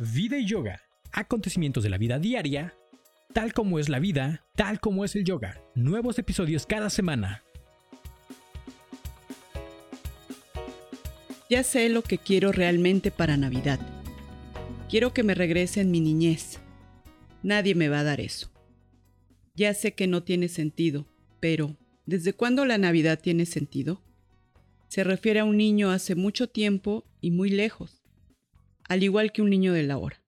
Vida y yoga. Acontecimientos de la vida diaria, tal como es la vida, tal como es el yoga. Nuevos episodios cada semana. Ya sé lo que quiero realmente para Navidad. Quiero que me regresen mi niñez. Nadie me va a dar eso. Ya sé que no tiene sentido, pero ¿desde cuándo la Navidad tiene sentido? Se refiere a un niño hace mucho tiempo y muy lejos, al igual que un niño de la hora.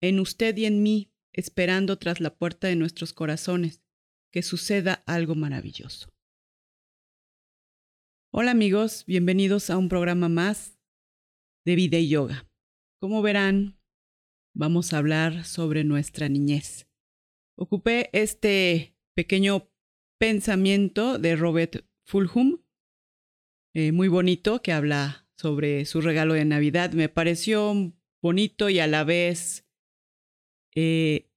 En usted y en mí, esperando tras la puerta de nuestros corazones, que suceda algo maravilloso. Hola amigos, bienvenidos a un programa más de vida y yoga. Como verán, vamos a hablar sobre nuestra niñez. Ocupé este pequeño pensamiento de Robert Fulhum, eh, muy bonito, que habla sobre su regalo de Navidad. Me pareció bonito y a la vez eh,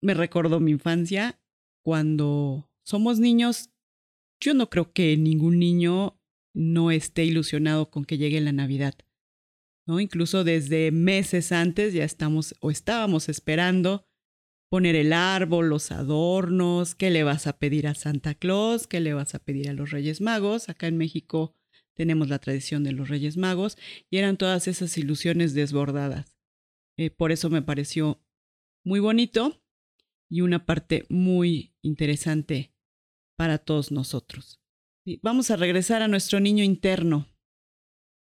me recordó mi infancia. Cuando somos niños, yo no creo que ningún niño no esté ilusionado con que llegue la Navidad. ¿no? Incluso desde meses antes ya estamos o estábamos esperando poner el árbol, los adornos, qué le vas a pedir a Santa Claus, qué le vas a pedir a los Reyes Magos. Acá en México tenemos la tradición de los Reyes Magos y eran todas esas ilusiones desbordadas. Eh, por eso me pareció muy bonito y una parte muy interesante para todos nosotros. vamos a regresar a nuestro niño interno.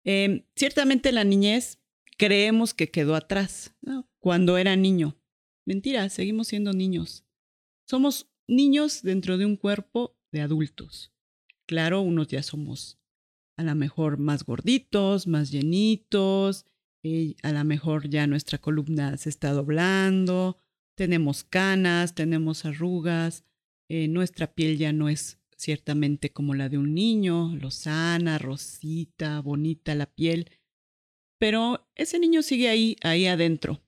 Em, ciertamente la niñez creemos que quedó atrás, cuando era niño. Mentira, seguimos siendo niños. Somos niños dentro de un cuerpo de adultos. Claro, unos ya somos a lo mejor más gorditos, más llenitos, y a lo mejor ya nuestra columna se está doblando, tenemos canas, tenemos arrugas, eh, nuestra piel ya no es ciertamente como la de un niño, lozana, rosita, bonita la piel, pero ese niño sigue ahí, ahí adentro.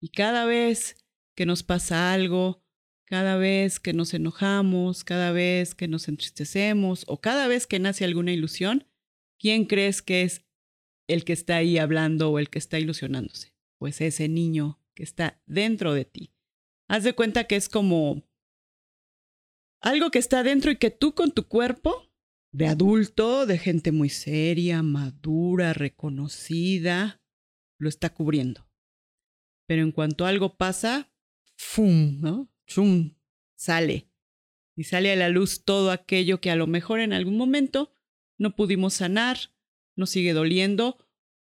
Y cada vez que nos pasa algo, cada vez que nos enojamos, cada vez que nos entristecemos o cada vez que nace alguna ilusión, ¿quién crees que es el que está ahí hablando o el que está ilusionándose? Pues ese niño que está dentro de ti. Haz de cuenta que es como algo que está dentro y que tú con tu cuerpo de adulto, de gente muy seria, madura, reconocida, lo está cubriendo. Pero en cuanto algo pasa, ¡fum! ¿no? ¡Chum! Sale. Y sale a la luz todo aquello que a lo mejor en algún momento no pudimos sanar, nos sigue doliendo,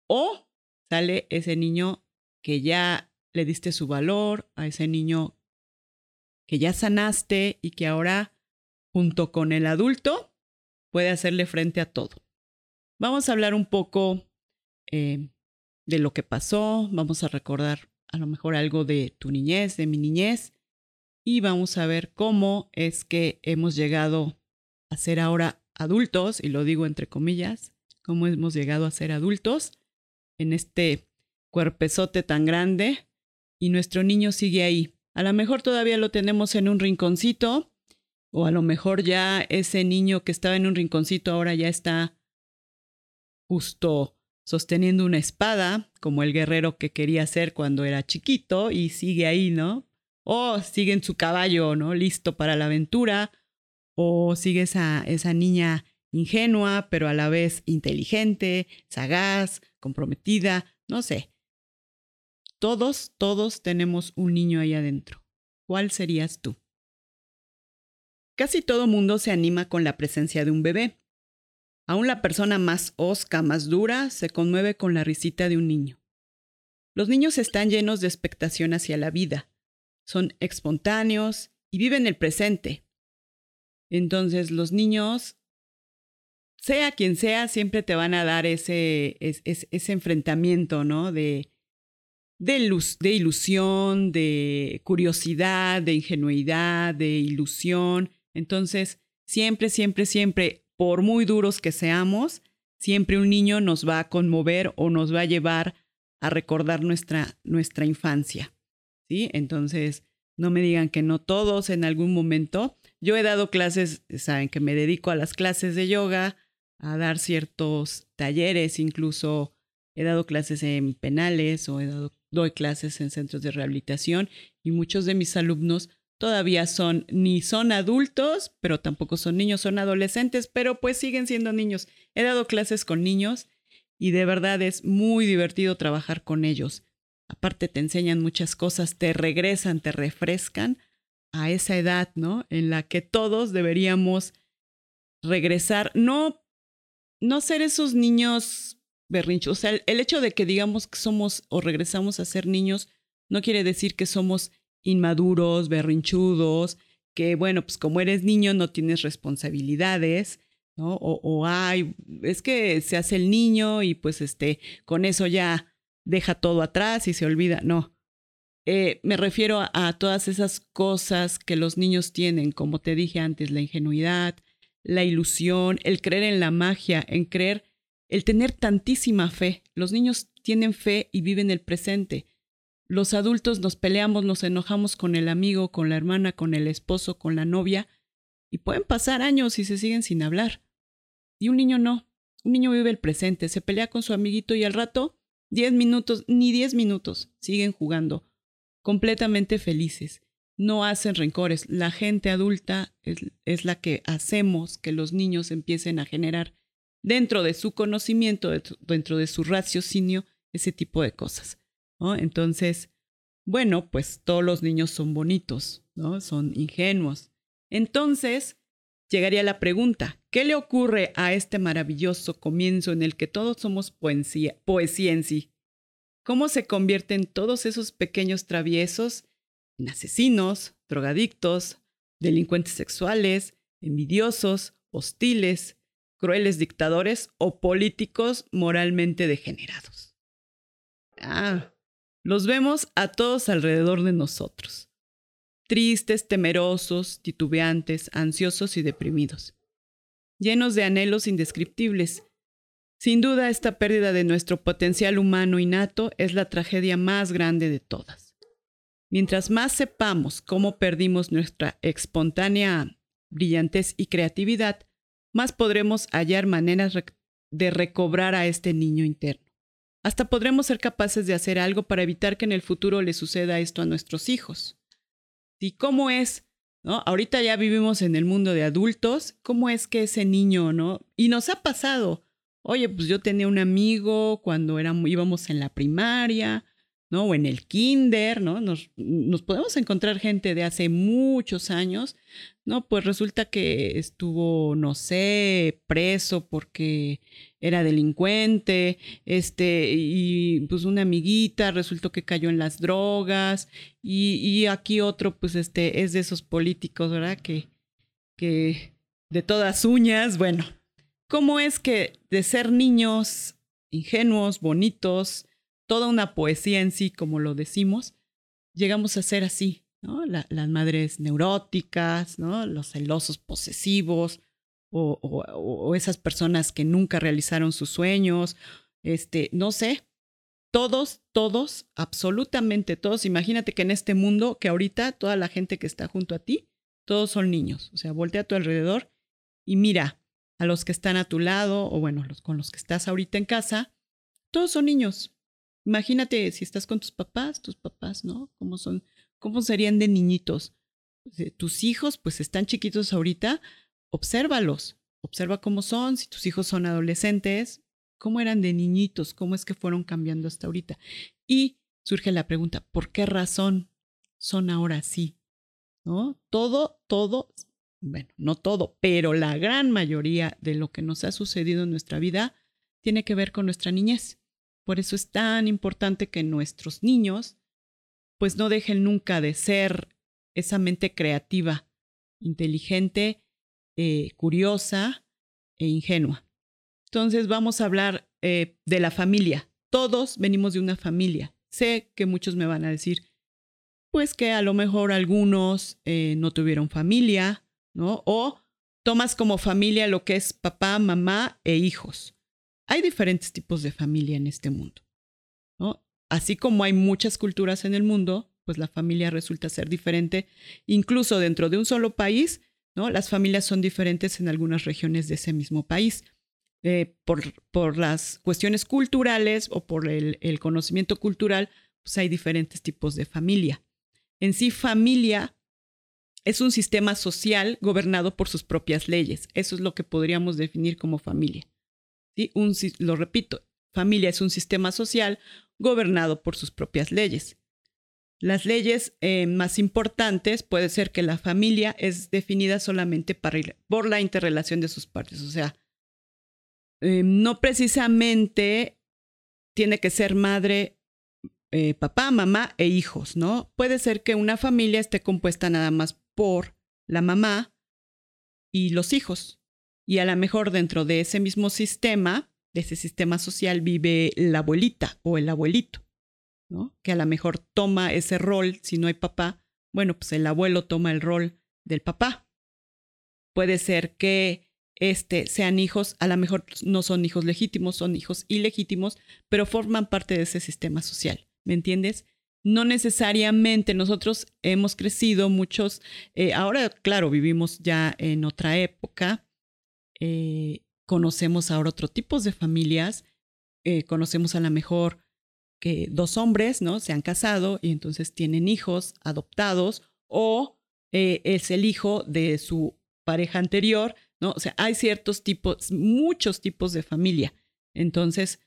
o sale ese niño que ya le diste su valor, a ese niño que ya sanaste y que ahora, junto con el adulto, puede hacerle frente a todo. Vamos a hablar un poco eh, de lo que pasó, vamos a recordar a lo mejor algo de tu niñez, de mi niñez, y vamos a ver cómo es que hemos llegado a ser ahora adultos, y lo digo entre comillas, cómo hemos llegado a ser adultos en este cuerpezote tan grande y nuestro niño sigue ahí. A lo mejor todavía lo tenemos en un rinconcito, o a lo mejor ya ese niño que estaba en un rinconcito ahora ya está justo sosteniendo una espada, como el guerrero que quería ser cuando era chiquito y sigue ahí, ¿no? O sigue en su caballo, ¿no? Listo para la aventura, o sigue esa, esa niña ingenua, pero a la vez inteligente, sagaz, comprometida, no sé. Todos, todos tenemos un niño ahí adentro. ¿Cuál serías tú? Casi todo mundo se anima con la presencia de un bebé. Aún la persona más osca, más dura, se conmueve con la risita de un niño. Los niños están llenos de expectación hacia la vida. Son espontáneos y viven el presente. Entonces los niños, sea quien sea, siempre te van a dar ese, ese, enfrentamiento, ¿no? De, de, luz, de ilusión, de curiosidad, de ingenuidad, de ilusión. Entonces, siempre, siempre, siempre por muy duros que seamos, siempre un niño nos va a conmover o nos va a llevar a recordar nuestra, nuestra infancia. ¿Sí? Entonces, no me digan que no todos en algún momento. Yo he dado clases, saben que me dedico a las clases de yoga, a dar ciertos talleres, incluso he dado clases en penales o he dado, doy clases en centros de rehabilitación y muchos de mis alumnos todavía son, ni son adultos, pero tampoco son niños, son adolescentes, pero pues siguen siendo niños. He dado clases con niños y de verdad es muy divertido trabajar con ellos. Aparte te enseñan muchas cosas, te regresan, te refrescan a esa edad, ¿no? En la que todos deberíamos regresar, no, no ser esos niños berrinchos. O sea, el, hecho de que digamos que somos o regresamos a ser niños no quiere decir que somos inmaduros, berrinchudos, que bueno, pues como eres niño no tienes responsabilidades, ¿no? O, o ay, es que se hace el niño y pues este, con eso ya deja todo atrás y se olvida. No. Eh, me refiero a, todas esas cosas que los niños tienen, como te dije antes, la ingenuidad, la ilusión, el creer en la magia, en creer, el tener tantísima fe. Los niños tienen fe y viven el presente. Los adultos nos peleamos, nos enojamos con el amigo, con la hermana, con el esposo, con la novia, y pueden pasar años y se siguen sin hablar. Y un niño no. Un niño vive el presente, se pelea con su amiguito y al rato, diez minutos, ni diez minutos, siguen jugando, completamente felices. No hacen rencores. La gente adulta es, la que hacemos que los niños empiecen a generar dentro de su conocimiento, dentro de su raciocinio, ese tipo de cosas. Entonces, bueno, pues todos los niños son bonitos, ¿no? Son ingenuos. Entonces, llegaría la pregunta, ¿qué le ocurre a este maravilloso comienzo en el que todos somos poesía, poesía en sí? ¿Cómo se convierten todos esos pequeños traviesos en asesinos, drogadictos, delincuentes sexuales, envidiosos, hostiles, crueles dictadores o políticos moralmente degenerados? Ah, los vemos a todos alrededor de nosotros, tristes, temerosos, titubeantes, ansiosos y deprimidos, llenos de anhelos indescriptibles. Sin duda, esta pérdida de nuestro potencial humano innato es la tragedia más grande de todas. Mientras más sepamos cómo perdimos nuestra espontánea brillantez y creatividad, más podremos hallar maneras de recobrar a este niño interno. Hasta podremos ser capaces de hacer algo para evitar que en el futuro le suceda esto a nuestros hijos. ¿Y cómo es? ¿No? Ahorita ya vivimos en el mundo de adultos. ¿Cómo es que ese niño, no? Y nos ha pasado. Oye, pues yo tenía un amigo cuando íbamos en la primaria, ¿no? O en el kinder, ¿no? Nos, nos podemos encontrar gente de hace muchos años, ¿no? Pues resulta que estuvo, no sé, preso porque era delincuente, este, y pues una amiguita resultó que cayó en las drogas, y, y aquí otro, pues este, es de esos políticos, ¿verdad? Que, que de todas uñas, bueno, ¿cómo es que de ser niños ingenuos, bonitos, toda una poesía en sí, como lo decimos, llegamos a ser así, ¿no? las madres neuróticas. Los celosos posesivos, o, esas personas que nunca realizaron sus sueños, este, no sé, todos, todos, absolutamente todos. Imagínate que en este mundo, que ahorita toda la gente que está junto a ti, todos son niños. O sea, voltea a tu alrededor y mira a los que están a tu lado, o bueno, los con los que estás ahorita en casa, todos son niños. Imagínate si estás con tus papás, tus papás, ¿no? ¿Cómo son? ¿Cómo serían de niñitos? Tus hijos, pues están chiquitos ahorita, obsérvalos, observa cómo son, si tus hijos son adolescentes, cómo eran de niñitos, cómo es que fueron cambiando hasta ahorita. Y surge la pregunta, ¿por qué razón son ahora así? ¿No? Todo, todo, bueno, no todo, pero la gran mayoría de lo que nos ha sucedido en nuestra vida tiene que ver con nuestra niñez. Por eso es tan importante que nuestros niños pues no dejen nunca de ser esa mente creativa, inteligente eh, curiosa e ingenua. Entonces vamos a hablar eh, de la familia. Todos venimos de una familia. Sé que muchos me van a decir, pues que a lo mejor algunos eh, no tuvieron familia, ¿no? O tomas como familia lo que es papá, mamá e hijos. Hay diferentes tipos de familia en este mundo, ¿no? Así como hay muchas culturas en el mundo, pues la familia resulta ser diferente, incluso dentro de un solo país, ¿no? Las familias son diferentes en algunas regiones de ese mismo país. eh, por, por, las cuestiones culturales o por el, el conocimiento cultural, pues hay diferentes tipos de familia. En sí, familia es un sistema social gobernado por sus propias leyes. Eso es lo que podríamos definir como familia. ¿Sí? Un, lo repito, familia es un sistema social gobernado por sus propias leyes. Las leyes eh, más importantes puede ser que la familia es definida solamente por la interrelación de sus partes. O sea, eh, no precisamente tiene que ser madre, eh, papá, mamá e hijos, ¿no? Puede ser que una familia esté compuesta nada más por la mamá y los hijos. Y a lo mejor dentro de ese mismo sistema, de ese sistema social, vive la abuelita o el abuelito, ¿no? Que a lo mejor toma ese rol, si no hay papá, bueno, pues el abuelo toma el rol del papá. Puede ser que este, sean hijos, a lo mejor no son hijos legítimos, son hijos ilegítimos, pero forman parte de ese sistema social. ¿Me entiendes? No necesariamente nosotros hemos crecido muchos, eh, ahora claro, vivimos ya en otra época, eh, conocemos ahora otro tipos de familias, eh, conocemos a lo mejor que dos hombres, ¿no? Se han casado y entonces tienen hijos adoptados o es el hijo de su pareja anterior, ¿no? O sea, hay ciertos tipos, muchos tipos de familia. Entonces,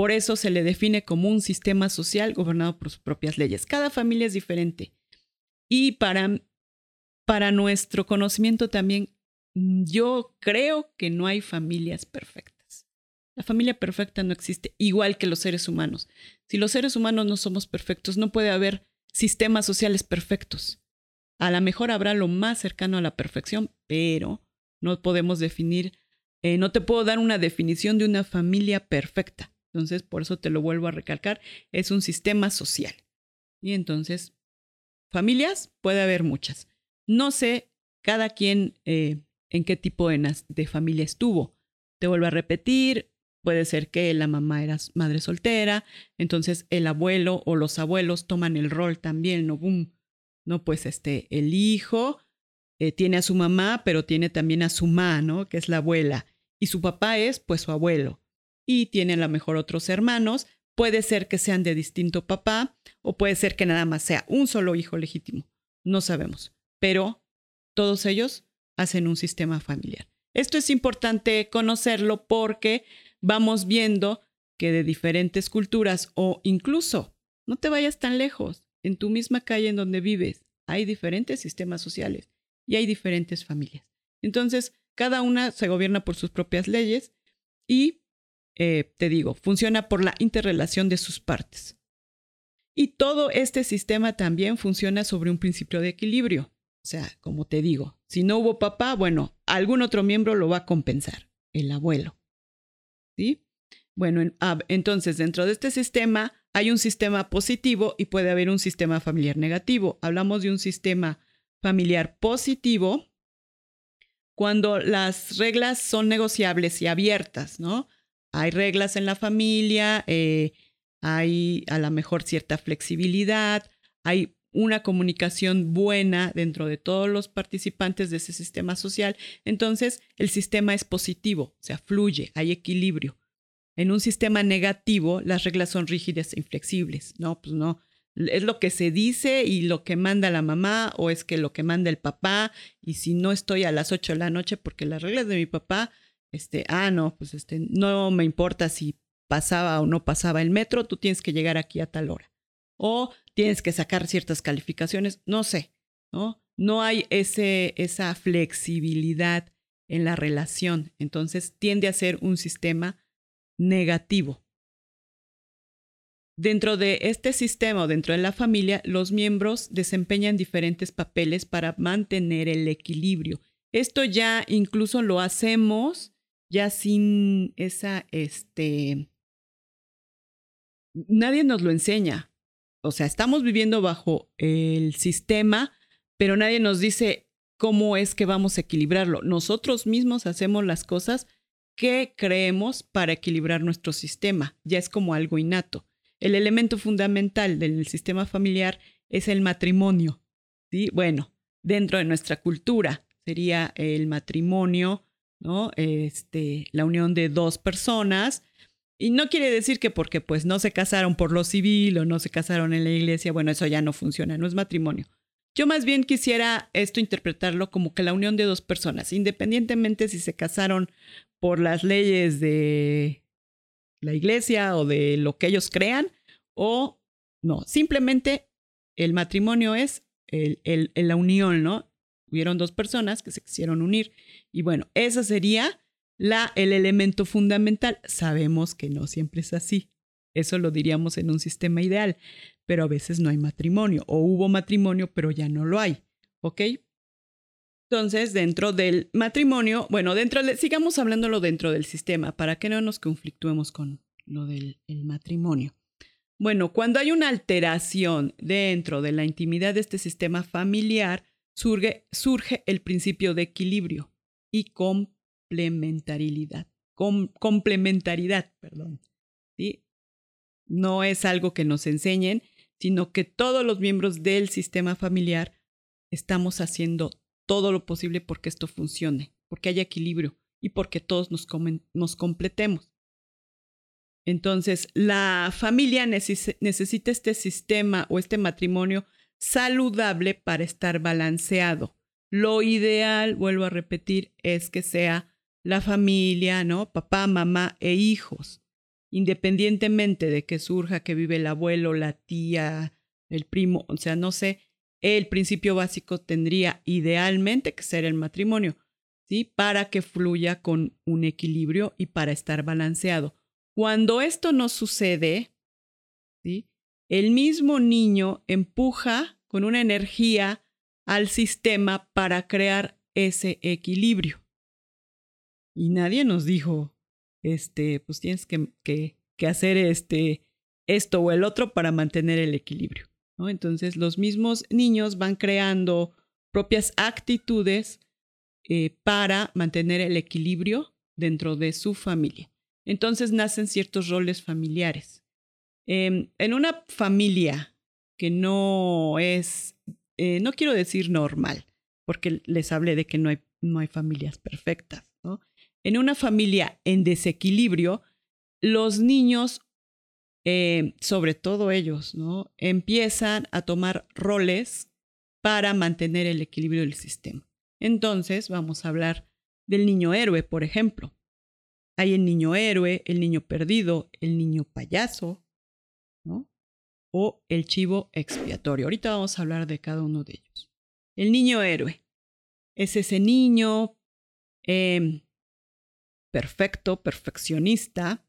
por eso se le define como un sistema social gobernado por sus propias leyes. Cada familia es diferente. Y para, para nuestro conocimiento también, yo creo que no hay familias perfectas. La familia perfecta no existe, igual que los seres humanos. Si los seres humanos no somos perfectos, no puede haber sistemas sociales perfectos. A lo mejor habrá lo más cercano a la perfección, pero no podemos definir, eh, no te puedo dar una definición de una familia perfecta. Entonces, por eso te lo vuelvo a recalcar, es un sistema social. Y entonces, familias puede haber muchas. No sé cada quien eh, en qué tipo de, de familia estuvo. Te vuelvo a repetir, puede ser que la mamá era madre soltera, entonces el abuelo o los abuelos toman el rol también, ¿no? Boom. No, pues este, el hijo eh, tiene a su mamá, pero tiene también a su mamá, ¿no? Que es la abuela. Y su papá es, pues, su abuelo y tiene a lo mejor otros hermanos. Puede ser que sean de distinto papá o puede ser que nada más sea un solo hijo legítimo. No sabemos. Pero todos ellos hacen un sistema familiar. Esto es importante conocerlo porque vamos viendo que de diferentes culturas o incluso, no te vayas tan lejos, en tu misma calle en donde vives, hay diferentes sistemas sociales y hay diferentes familias. Entonces, cada una se gobierna por sus propias leyes y eh, te digo, funciona por la interrelación de sus partes. Y todo este sistema también funciona sobre un principio de equilibrio. O sea, como te digo, si no hubo papá, bueno, algún otro miembro lo va a compensar, el abuelo. ¿Sí? Bueno, ah, entonces dentro de este sistema hay un sistema positivo y puede haber un sistema familiar negativo. Hablamos de un sistema familiar positivo cuando las reglas son negociables y abiertas, ¿no? Hay reglas en la familia, eh, hay a lo mejor cierta flexibilidad, hay una comunicación buena dentro de todos los participantes de ese sistema social, entonces el sistema es positivo, o sea, fluye, hay equilibrio. En un sistema negativo, las reglas son rígidas e inflexibles, ¿no? Pues no, es lo que se dice y lo que manda la mamá o es que lo que manda el papá y si no estoy a las 8 de la noche porque las reglas de mi papá este, ah, no, pues este, no me importa si pasaba o no pasaba el metro, tú tienes que llegar aquí a tal hora. O tienes que sacar ciertas calificaciones, no sé, ¿no? No hay ese, esa flexibilidad en la relación, entonces tiende a ser un sistema negativo. Dentro de este sistema o dentro de la familia, los miembros desempeñan diferentes papeles para mantener el equilibrio. Esto ya incluso lo hacemos ya sin esa, este, nadie nos lo enseña. O sea, estamos viviendo bajo el sistema, pero nadie nos dice cómo es que vamos a equilibrarlo. Nosotros mismos hacemos las cosas que creemos para equilibrar nuestro sistema. Ya es como algo innato. El elemento fundamental del sistema familiar es el matrimonio. ¿sí? Bueno, dentro de nuestra cultura sería el matrimonio ¿no? Este, la unión de dos personas. Y no quiere decir que porque pues no se casaron por lo civil o no se casaron en la iglesia, bueno, eso ya no funciona, no es matrimonio. Yo más bien quisiera esto interpretarlo como que la unión de dos personas, independientemente si se casaron por las leyes de la iglesia o de lo que ellos crean o no, simplemente el matrimonio es el, el, la unión, ¿no? Hubieron dos personas que se quisieron unir y bueno, ese sería la, el elemento fundamental. Sabemos que no siempre es así. Eso lo diríamos en un sistema ideal, pero a veces no hay matrimonio o hubo matrimonio, pero ya no lo hay. ¿Ok? Entonces, dentro del matrimonio, bueno, dentro de, sigamos hablándolo dentro del sistema para que no nos conflictuemos con lo del matrimonio. Bueno, cuando hay una alteración dentro de la intimidad de este sistema familiar, surge, surge el principio de equilibrio y complementariedad. complementariedad, perdón. No es algo que nos enseñen, sino que todos los miembros del sistema familiar estamos haciendo todo lo posible porque esto funcione, porque haya equilibrio y porque todos nos, nos completemos. Entonces, la familia necesita este sistema o este matrimonio saludable para estar balanceado. Lo ideal, vuelvo a repetir, es que sea la familia, ¿no? Papá, mamá e hijos independientemente de que surja que vive el abuelo, la tía, el primo, o sea, no sé, el principio básico tendría idealmente que ser el matrimonio, ¿sí? Para que fluya con un equilibrio y para estar balanceado. Cuando esto no sucede. El mismo niño empuja con una energía al sistema para crear ese equilibrio. Y nadie nos dijo, este, pues tienes que, que, hacer este, esto o el otro para mantener el equilibrio. Entonces los mismos niños van creando propias actitudes eh, para mantener el equilibrio dentro de su familia. Entonces nacen ciertos roles familiares. Em, en una familia que no es, eh, no quiero decir normal, porque les hablé de que no hay, no hay familias perfectas, ¿no? en una familia en desequilibrio, los niños, eh, sobre todo ellos, ¿no? empiezan a tomar roles para mantener el equilibrio del sistema. Entonces, vamos a hablar del niño héroe, por ejemplo. Hay el niño héroe, el niño perdido, el niño payaso. O el chivo expiatorio. Ahorita vamos a hablar de cada uno de ellos. El niño héroe es ese niño eh, perfecto, perfeccionista,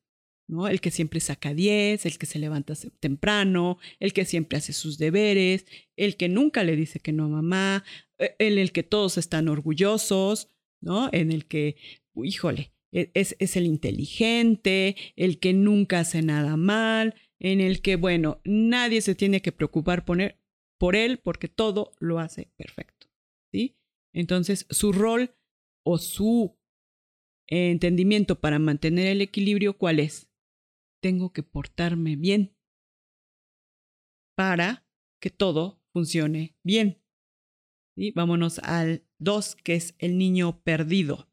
¿no? El que siempre saca 10, el que se levanta temprano, el que siempre hace sus deberes, el que nunca le dice que no a mamá, en el que todos están orgullosos, ¿no? En el que, híjole, e, es el inteligente, el que nunca hace nada mal, en el que, bueno, nadie se tiene que preocupar poner, por él porque todo lo hace perfecto, ¿sí? Entonces, su rol o su entendimiento para mantener el equilibrio, ¿cuál es? Tengo que portarme bien para que todo funcione bien. ¿Sí? Vámonos al 2, que es el niño perdido.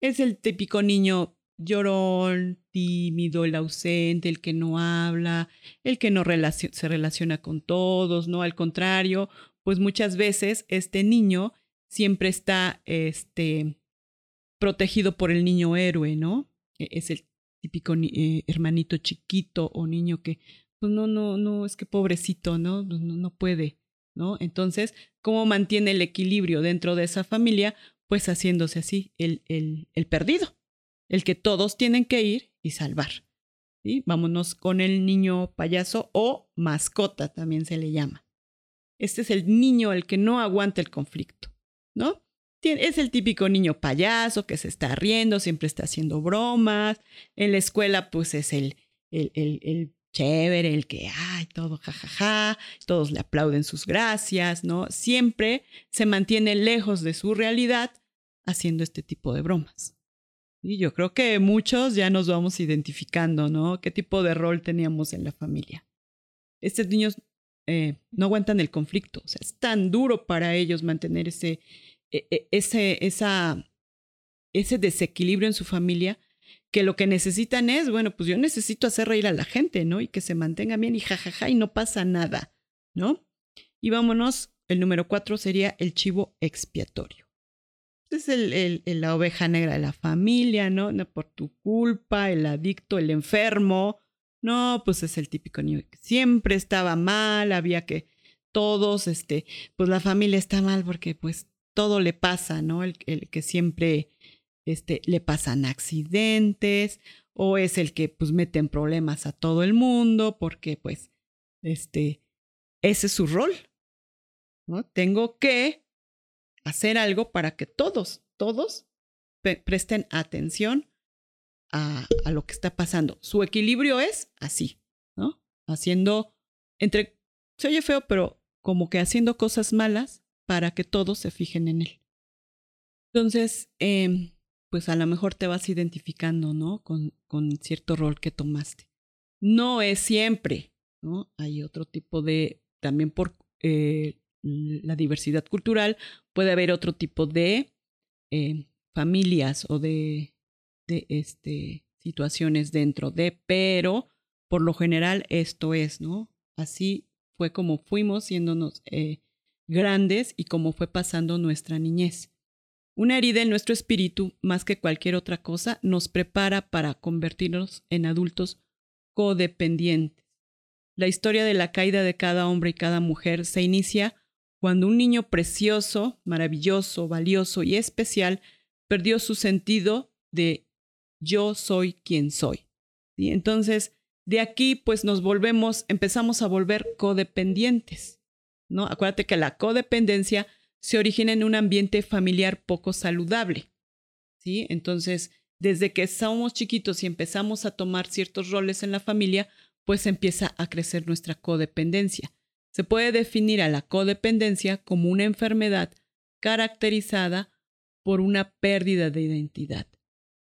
Es el típico niño llorón, tímido, el ausente, el que no habla, el que no se relaciona con todos, ¿no? Al contrario, pues muchas veces este niño siempre está este, protegido por el niño héroe, ¿no? E-, es el típico eh, hermanito chiquito o niño que, pues no, no, no, es que pobrecito, ¿no? No, no puede, ¿no? Entonces, ¿cómo mantiene el equilibrio dentro de esa familia? Pues haciéndose así, el, el, el perdido, el que todos tienen que ir y salvar. Vámonos con el niño payaso o mascota, también se le llama. Este es el niño el que no aguanta el conflicto, ¿no? es el típico niño payaso que se está riendo, siempre está haciendo bromas. En la escuela, pues es el, el, el, el chévere, el que, ay, todo jajaja, todos le aplauden sus gracias, ¿no? Siempre se mantiene lejos de su realidad haciendo este tipo de bromas. Y yo creo que muchos ya nos vamos identificando, ¿no? ¿Qué tipo de rol teníamos en la familia? Estos niños eh, no aguantan el conflicto, o sea, es tan duro para ellos mantener ese, e, e, ese, esa ese desequilibrio en su familia, que lo que necesitan es, bueno, pues yo necesito hacer reír a la gente, ¿no? Y que se mantenga bien y jajaja y no pasa nada, ¿no? Y vámonos, el número cuatro sería el chivo expiatorio. Es el, la oveja negra de la familia, ¿no? ¿no? Por tu culpa, el adicto, el enfermo. No, pues es el típico niño que siempre estaba mal, había que todos, este, pues la familia está mal porque pues todo le pasa, ¿no? El, el que siempre este, le pasan accidentes o es el que pues mete problemas a todo el mundo porque pues este, ese es su rol, ¿no? Tengo que hacer algo para que todos, todos presten atención a, a, lo que está pasando. Su equilibrio es así, ¿no? Haciendo, entre, se oye feo, pero como que haciendo cosas malas para que todos se fijen en él. Entonces, eh, pues a lo mejor te vas identificando, ¿no? Con, con cierto rol que tomaste. No es siempre, ¿no? Hay otro tipo de, también por eh, la diversidad cultural, puede haber otro tipo de eh, familias o de, este, situaciones dentro de, pero por lo general esto es, ¿no? Así fue como fuimos siéndonos eh, grandes y como fue pasando nuestra niñez. Una herida en nuestro espíritu, más que cualquier otra cosa, nos prepara para convertirnos en adultos codependientes. La historia de la caída de cada hombre y cada mujer se inicia cuando un niño precioso, maravilloso, valioso y especial perdió su sentido de yo soy quien soy. ¿Sí? Entonces, de aquí, pues nos volvemos, empezamos a volver codependientes. ¿no? Acuérdate que la codependencia se origina en un ambiente familiar poco saludable. ¿sí? Entonces, desde que somos chiquitos y empezamos a tomar ciertos roles en la familia, pues empieza a crecer nuestra codependencia. Se puede definir a la codependencia como una enfermedad caracterizada por una pérdida de identidad.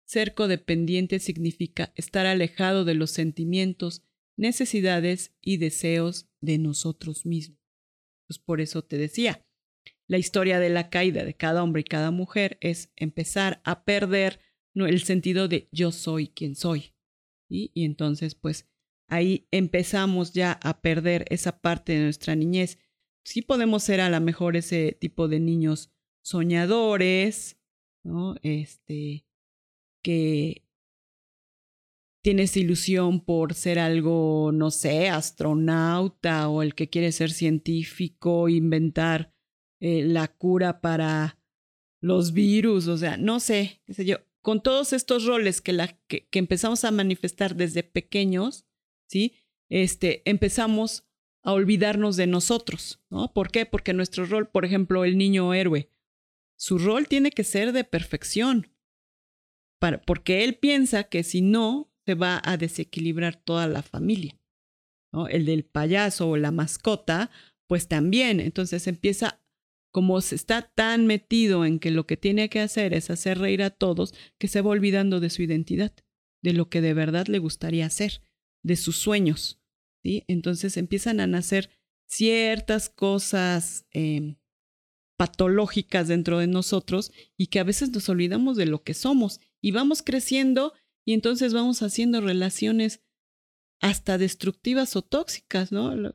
Ser codependiente significa estar alejado de los sentimientos, necesidades y deseos de nosotros mismos. Pues por eso te decía, la historia de la caída de cada hombre y cada mujer es empezar a perder el sentido de yo soy quien soy. Y entonces, pues ahí empezamos ya a perder esa parte de nuestra niñez. Sí podemos ser a lo mejor ese tipo de niños soñadores, ¿no? Este, que tienes ilusión por ser algo, no sé, astronauta o el que quiere ser científico, inventar eh, la cura para los virus, o sea, no sé, sé yo, con todos estos roles que, empezamos a manifestar desde pequeños, ¿sí? Este, empezamos a olvidarnos de nosotros, ¿no? ¿Por qué? Porque nuestro rol, por ejemplo, el niño héroe, su rol tiene que ser de perfección, para, porque él piensa que si no, se va a desequilibrar toda la familia. El del payaso o la mascota, pues también, entonces empieza como se está tan metido en que lo que tiene que hacer es hacer reír a todos, que se va olvidando de su identidad, de lo que de verdad le gustaría hacer, de sus sueños. ¿sí? Entonces empiezan a nacer ciertas cosas em, patológicas dentro de nosotros y que a veces nos olvidamos de lo que somos y vamos creciendo y entonces vamos haciendo relaciones hasta destructivas o tóxicas, ¿no?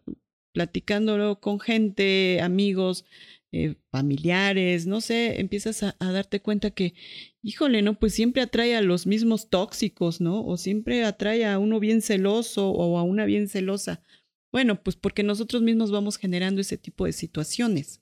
Platicándolo con gente, amigos, eh, familiares, no sé, empiezas a, darte cuenta que, híjole, ¿no? Pues siempre atrae a los mismos tóxicos, ¿no? O siempre atrae a uno bien celoso o a una bien celosa. Bueno, pues porque nosotros mismos vamos generando ese tipo de situaciones,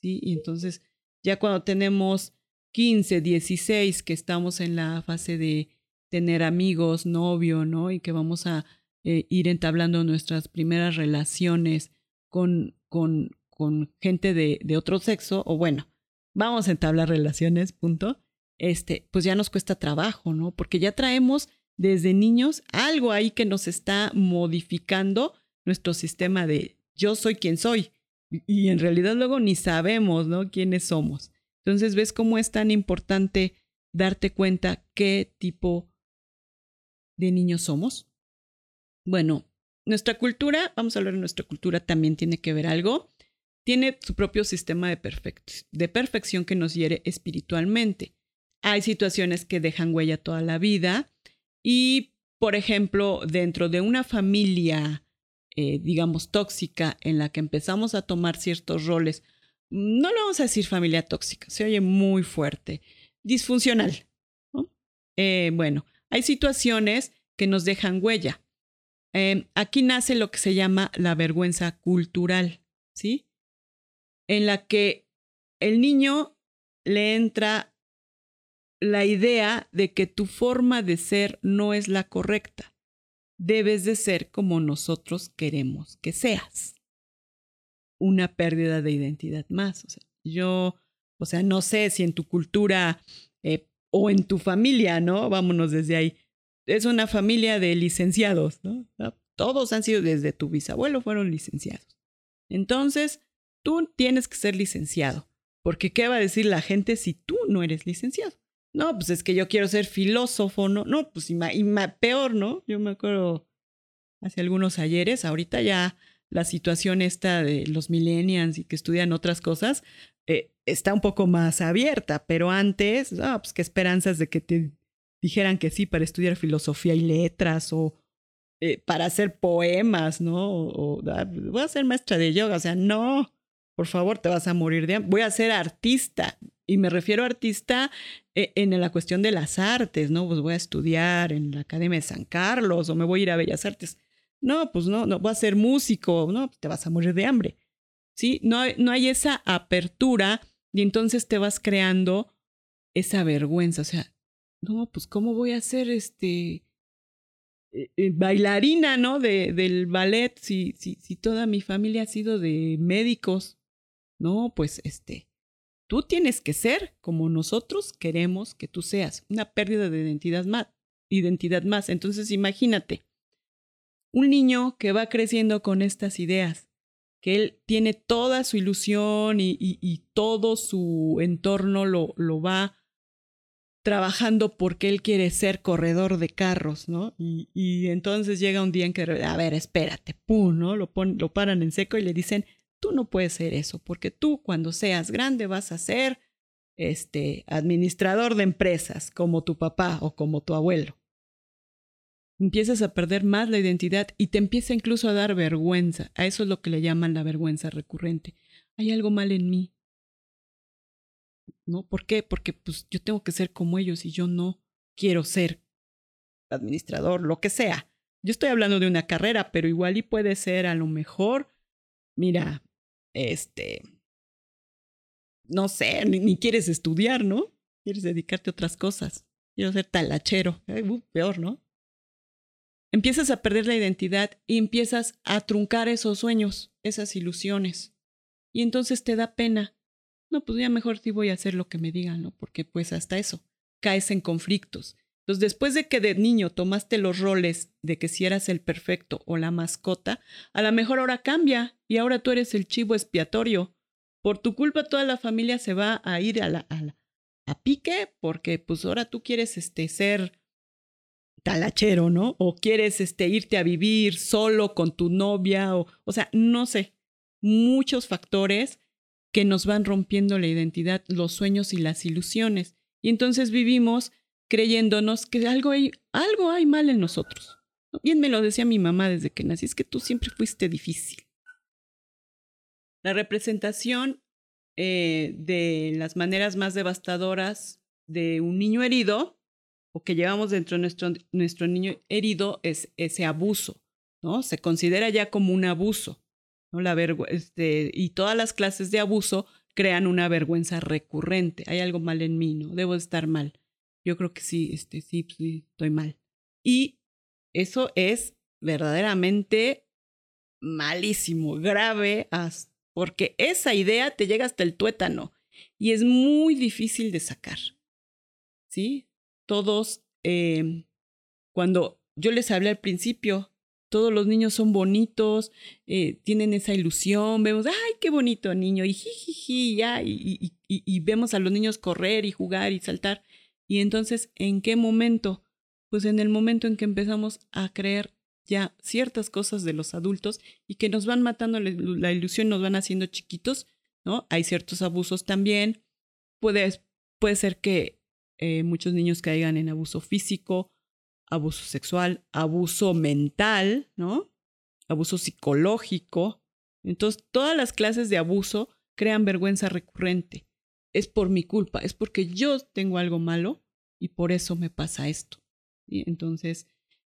¿sí? Y entonces, ya cuando tenemos 15, 16, que estamos en la fase de tener amigos, novio, ¿no? Y que vamos a eh, ir entablando nuestras primeras relaciones con, con, con gente de, otro sexo, o bueno, vamos a entablar relaciones, punto, este, pues ya nos cuesta trabajo, ¿no? Porque ya traemos desde niños algo ahí que nos está modificando nuestro sistema de yo soy quien soy. Y en realidad luego ni sabemos, ¿no? Quiénes somos. Entonces, ¿ves cómo es tan importante darte cuenta qué tipo de niños somos? Bueno, nuestra cultura, vamos a hablar de nuestra cultura, también tiene que ver algo tiene su propio sistema de, de perfección que nos hiere espiritualmente. hay situaciones que dejan huella toda la vida y, por ejemplo, dentro de una familia, eh, digamos, tóxica en la que empezamos a tomar ciertos roles, no le vamos a decir familia tóxica, se oye muy fuerte, disfuncional. Eh, bueno, hay situaciones que nos dejan huella. Em, aquí nace lo que se llama la vergüenza cultural, ¿sí? En la que el niño le entra la idea de que tu forma de ser no es la correcta. Debes de ser como nosotros queremos que seas. Una pérdida de identidad más. Yo, o sea, no sé si en tu cultura eh, o en tu familia, ¿no? Vámonos desde ahí. Es una familia de licenciados, ¿no? Todos han sido, desde tu bisabuelo fueron licenciados. Entonces, tú tienes que ser licenciado, porque ¿qué va a decir la gente si tú no eres licenciado? No, pues es que yo quiero ser filósofo, ¿no? No, pues y, peor, ¿no? Yo me acuerdo hace algunos ayeres, ahorita ya la situación esta de los millennials y que estudian otras cosas eh, está un poco más abierta, pero antes, ah, pues qué esperanzas de que te dijeran que sí para estudiar filosofía y letras o eh, para hacer poemas, ¿no? O, ah, voy a ser maestra de yoga, o sea, no, por favor, te vas a morir de hambre. Voy a ser artista, y me refiero a artista eh, en la cuestión de las artes, ¿no? Pues voy a estudiar en la Academia de San Carlos o me voy a ir a Bellas Artes. No, pues no, no voy a ser músico, no, pues te vas a morir de hambre. ¿Sí? No no hay esa apertura y entonces te vas creando esa vergüenza, o sea, no, pues cómo voy a ser este eh, eh, bailarina, ¿no? De, del ballet si, si, si toda mi familia ha sido de médicos. No, pues este, Tú tienes que ser como nosotros queremos que tú seas. Una pérdida de identidad más. Identidad más. Entonces imagínate, un niño que va creciendo con estas ideas, que él tiene toda su ilusión y, todo su entorno lo, lo, va trabajando porque él quiere ser corredor de carros, ¿no? Y, entonces llega un día en que, a ver, espérate, pum, ¿no? Lo, lo paran en seco y le dicen, Tú no puedes ser eso, porque tú cuando seas grande vas a ser este administrador de empresas como tu papá o como tu abuelo. Empiezas a perder más la identidad y te empieza incluso a dar vergüenza. A eso es lo que le llaman la vergüenza recurrente. Hay algo mal en mí. ¿No? ¿Por qué? Porque pues yo tengo que ser como ellos y yo no quiero ser administrador, lo que sea. Yo estoy hablando de una carrera, pero igual y puede ser a lo mejor, mira, este, no sé, ni, quieres estudiar, ¿no? Quieres dedicarte a otras cosas. Quiero ser talachero. Uh, peor, ¿no? Empiezas a perder la identidad y empiezas a truncar esos sueños, esas ilusiones. Y entonces te da pena. No, pues ya mejor sí voy a hacer lo que me digan, ¿no? Porque pues hasta eso, caes en conflictos. Entonces, después de que de niño tomaste los roles de que si eras el perfecto o la mascota, a lo mejor ahora cambia y ahora tú eres el chivo expiatorio. Por tu culpa toda la familia se va a ir a la, a, pique porque pues ahora tú quieres este ser talachero, ¿no? O quieres este irte a vivir solo con tu novia o o sea, no sé, muchos factores que nos van rompiendo la identidad, los sueños y las ilusiones. Y entonces vivimos creyéndonos que algo hay, algo hay mal en nosotros. Bien me lo decía mi mamá desde que nací, es que tú siempre fuiste difícil. La representación eh, de las maneras más devastadoras de un niño herido o que llevamos dentro de nuestro, nuestro niño herido es ese abuso, ¿no? Se considera ya como un abuso, ¿no? La este, y todas las clases de abuso crean una vergüenza recurrente. Hay algo mal en mí, ¿no? Debo estar mal yo creo que sí, este, sí, sí, estoy mal. Y eso es verdaderamente malísimo, grave, porque esa idea te llega hasta el tuétano y es muy difícil de sacar. ¿Sí? Todos, em, cuando yo les hablé al principio, todos los niños son bonitos, eh, tienen esa ilusión, vemos, ay, qué bonito niño, y jiji, ya, y, y, vemos a los niños correr y jugar y saltar. Y entonces, ¿en qué momento? Pues en el momento en que empezamos a creer ya ciertas cosas de los adultos y que nos van matando la, ilusión, nos van haciendo chiquitos, ¿no? Hay ciertos abusos también. Puede, puede ser que eh, muchos niños caigan en abuso físico, abuso sexual, abuso mental, ¿no? Abuso psicológico. Entonces, todas las clases de abuso crean vergüenza recurrente. Es por mi culpa, es porque yo tengo algo malo y por eso me pasa esto. Y entonces,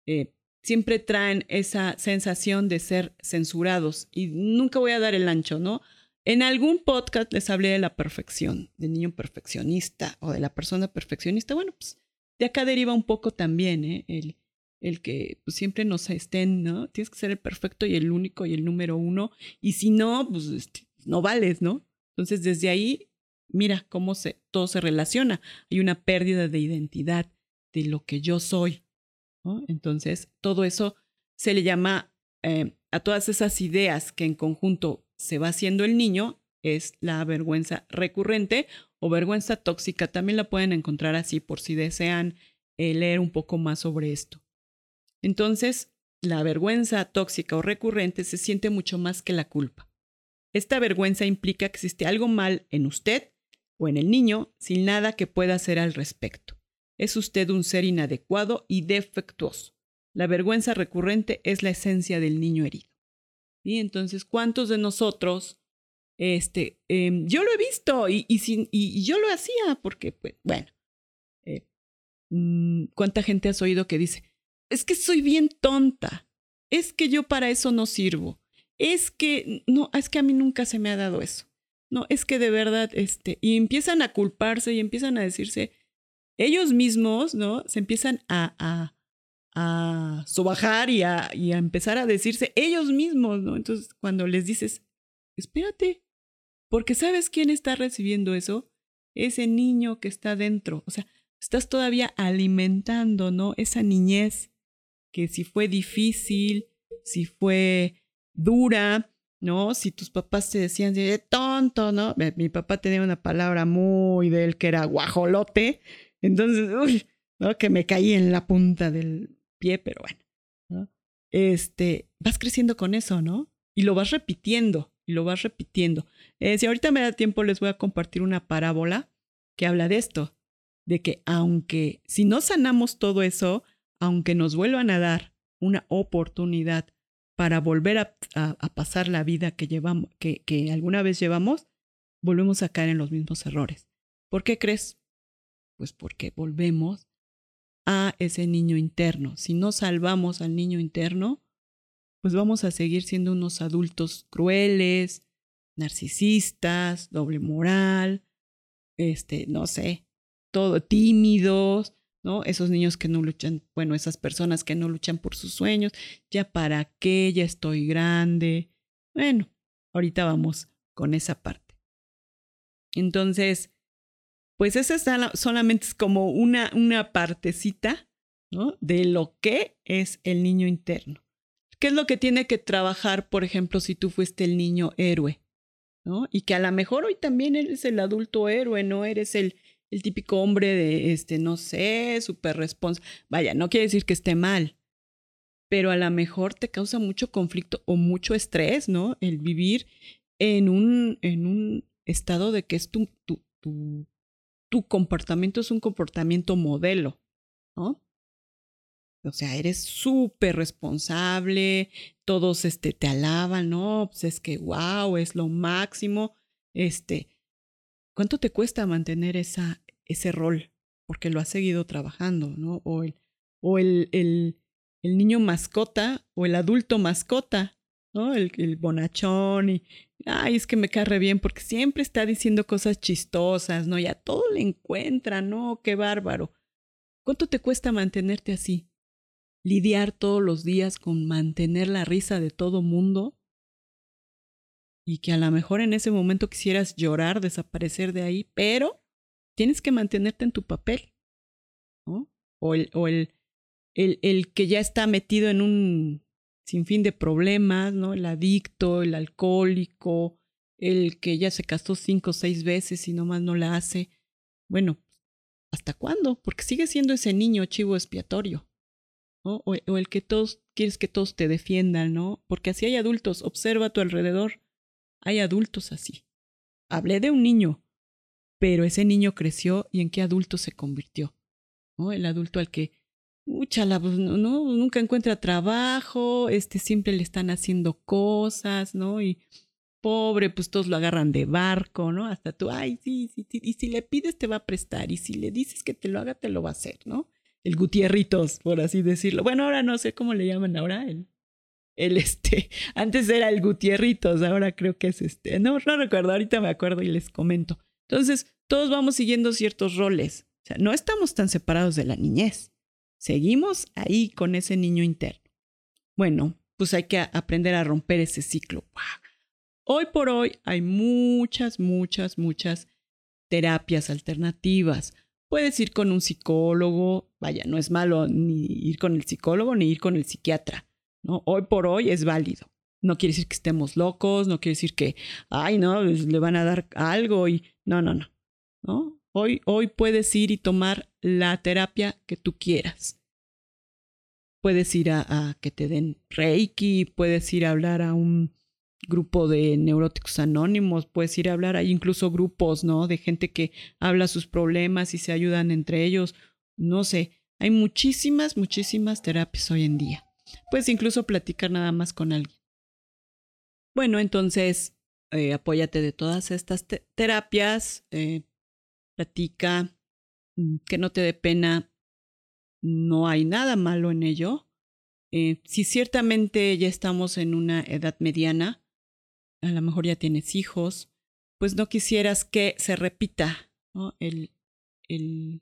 eh, siempre traen esa sensación de ser censurados y nunca voy a dar el ancho, ¿no? En algún podcast les hablé de la perfección, del niño perfeccionista o de la persona perfeccionista. Bueno, pues de acá deriva un poco también, ¿eh? El, el que pues, siempre nos estén, ¿no? Tienes que ser el perfecto y el único y el número uno. Y si no, pues este, no vales, ¿no? Entonces, desde ahí, mira cómo se, todo se relaciona. Hay una pérdida de identidad de lo que yo soy. Entonces, todo eso se le llama eh, a todas esas ideas que en conjunto se va haciendo el niño, es la vergüenza recurrente o vergüenza tóxica. También la pueden encontrar así por si desean eh, leer un poco más sobre esto. Entonces, la vergüenza tóxica o recurrente se siente mucho más que la culpa. Esta vergüenza implica que existe algo mal en usted o en el niño sin nada que pueda hacer al respecto. Es usted un ser inadecuado y defectuoso. La vergüenza recurrente es la esencia del niño herido. Y entonces, ¿cuántos de nosotros, este, em, yo lo he visto y, y, yo lo hacía porque, pues, bueno, eh, mm, ¿cuánta gente has oído que dice, es que soy bien tonta, es que yo para eso no sirvo, es que no, es que a mí nunca se me ha dado eso. No, es que de verdad, este, y empiezan a culparse y empiezan a decirse, ellos mismos, ¿no? Se empiezan a, a, a sobajar y a, y a empezar a decirse ellos mismos, ¿no? Entonces, cuando les dices, espérate, porque ¿sabes quién está recibiendo eso? Ese niño que está dentro. O sea, estás todavía alimentando, ¿no? Esa niñez que si fue difícil, si fue dura, ¿no? Si tus papás te decían, de tonto, ¿no? Mi papá tenía una palabra muy de él que era guajolote, entonces, uy, ¿no? Que me caí en la punta del pie, pero bueno, ¿no? Este, vas creciendo con eso, ¿no? Y lo vas repitiendo, y lo vas repitiendo. Eh, si ahorita me da tiempo, les voy a compartir una parábola que habla de esto, de que aunque si no sanamos todo eso, aunque nos vuelvan a dar una oportunidad para volver a, pasar la vida que, llevamos, que, que alguna vez llevamos, volvemos a caer en los mismos errores. ¿Por qué crees? Pues porque volvemos a ese niño interno. Si no salvamos al niño interno, pues vamos a seguir siendo unos adultos crueles, narcisistas, doble moral, este, no sé, todo tímidos, ¿no? Esos niños que no luchan, bueno, esas personas que no luchan por sus sueños, ya para qué, ya estoy grande. Bueno, ahorita vamos con esa parte. Entonces, pues esa solamente es como una, una partecita, ¿no? De lo que es el niño interno. ¿Qué es lo que tiene que trabajar, por ejemplo, si tú fuiste el niño héroe? ¿no? Y que a lo mejor hoy también eres el adulto héroe, no eres el, el típico hombre de, este, no sé, súper responsable. Vaya, no quiere decir que esté mal, pero a lo mejor te causa mucho conflicto o mucho estrés, ¿no? El vivir en un, en un estado de que es tu, tu, tu, tu comportamiento es un comportamiento modelo, ¿no? O sea, eres súper responsable, todos este, te alaban, ¿no? Pues es que, wow, es lo máximo. Este, ¿Cuánto te cuesta mantener esa, ese rol? Porque lo has seguido trabajando, ¿no? O el, o el, el, el niño mascota o el adulto mascota, ¿no? El, el, bonachón y, ay, es que me cae bien porque siempre está diciendo cosas chistosas, ¿no? Y a todo le encuentra, ¿no? Qué bárbaro. ¿Cuánto te cuesta mantenerte así? Lidiar todos los días con mantener la risa de todo mundo y que a lo mejor en ese momento quisieras llorar, desaparecer de ahí, pero tienes que mantenerte en tu papel, ¿no? O el, o el, el, el que ya está metido en un sinfín de problemas, ¿no? El adicto, el alcohólico, el que ya se casó cinco o seis veces y nomás no la hace. Bueno, ¿hasta cuándo? Porque sigue siendo ese niño chivo expiatorio. ¿no? O, o, el que todos quieres que todos te defiendan, ¿no? Porque así hay adultos, observa a tu alrededor. Hay adultos así. Hablé de un niño, pero ese niño creció y en qué adulto se convirtió. ¿no? El adulto al que, úchala, pues no, nunca encuentra trabajo, este, siempre le están haciendo cosas, ¿no? Y pobre, pues todos lo agarran de barco, ¿no? Hasta tú, ay, sí, sí, sí, y si le pides te va a prestar, y si le dices que te lo haga, te lo va a hacer, ¿no? El Gutierritos, por así decirlo. Bueno, ahora no sé cómo le llaman ahora, el, el este, antes era el Gutierritos, ahora creo que es este, no, no recuerdo, ahorita me acuerdo y les comento. Entonces, todos vamos siguiendo ciertos roles, no estamos tan separados de la niñez, seguimos ahí con ese niño interno. Bueno, pues hay que aprender a romper ese ciclo. Hoy por hoy hay muchas, muchas, muchas terapias alternativas. Puedes ir con un psicólogo, vaya, no es malo ni ir con el psicólogo ni ir con el psiquiatra, ¿no? Hoy por hoy es válido. No quiere decir que estemos locos, no quiere decir que, ay, no, le van a dar algo y no, no, no. Hoy, hoy puedes ir y tomar la terapia que tú quieras. Puedes ir a, a que te den Reiki, puedes ir a hablar a un grupo de neuróticos anónimos, puedes ir a hablar, hay incluso grupos, ¿no? De gente que habla sus problemas y se ayudan entre ellos, no sé, hay muchísimas, muchísimas terapias hoy en día. Puedes incluso platicar nada más con alguien. Bueno, entonces, eh, apóyate de todas estas terapias, eh, platica, mm, que no te dé pena, no hay nada malo en ello. Eh, si ciertamente ya estamos en una edad mediana, a lo mejor ya tienes hijos, pues no quisieras que se repita el, el,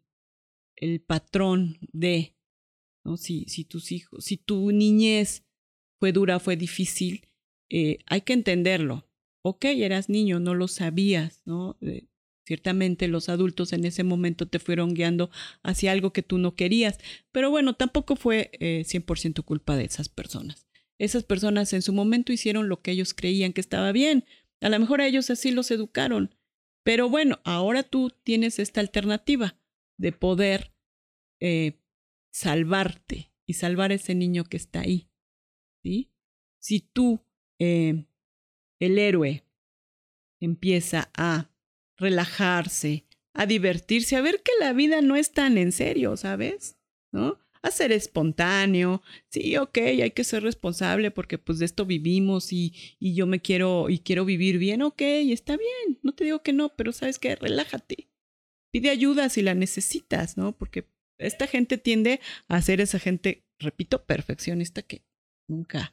el patrón de, ¿no? si, si tus hijos, si tu niñez fue dura, fue difícil, eh, hay que entenderlo. Ok, eras niño, no lo sabías, ¿no? Eh, ciertamente los adultos en ese momento te fueron guiando hacia algo que tú no querías, pero bueno, tampoco fue eh, 100% culpa de esas personas. Esas personas en su momento hicieron lo que ellos creían que estaba bien. A lo mejor a ellos así los educaron. Pero bueno, ahora tú tienes esta alternativa de poder eh, salvarte y salvar a ese niño que está ahí. ¿sí? Si tú, eh, el héroe, empieza a relajarse, a divertirse, a ver que la vida no es tan en serio, ¿sabes? ¿No? a ser espontáneo. Sí, ok, hay que ser responsable porque pues de esto vivimos y, y yo me quiero y quiero vivir bien, ok, está bien, no te digo que no, pero sabes que relájate. Pide ayuda si la necesitas, ¿no? Porque esta gente tiende a ser esa gente, repito, perfeccionista que nunca,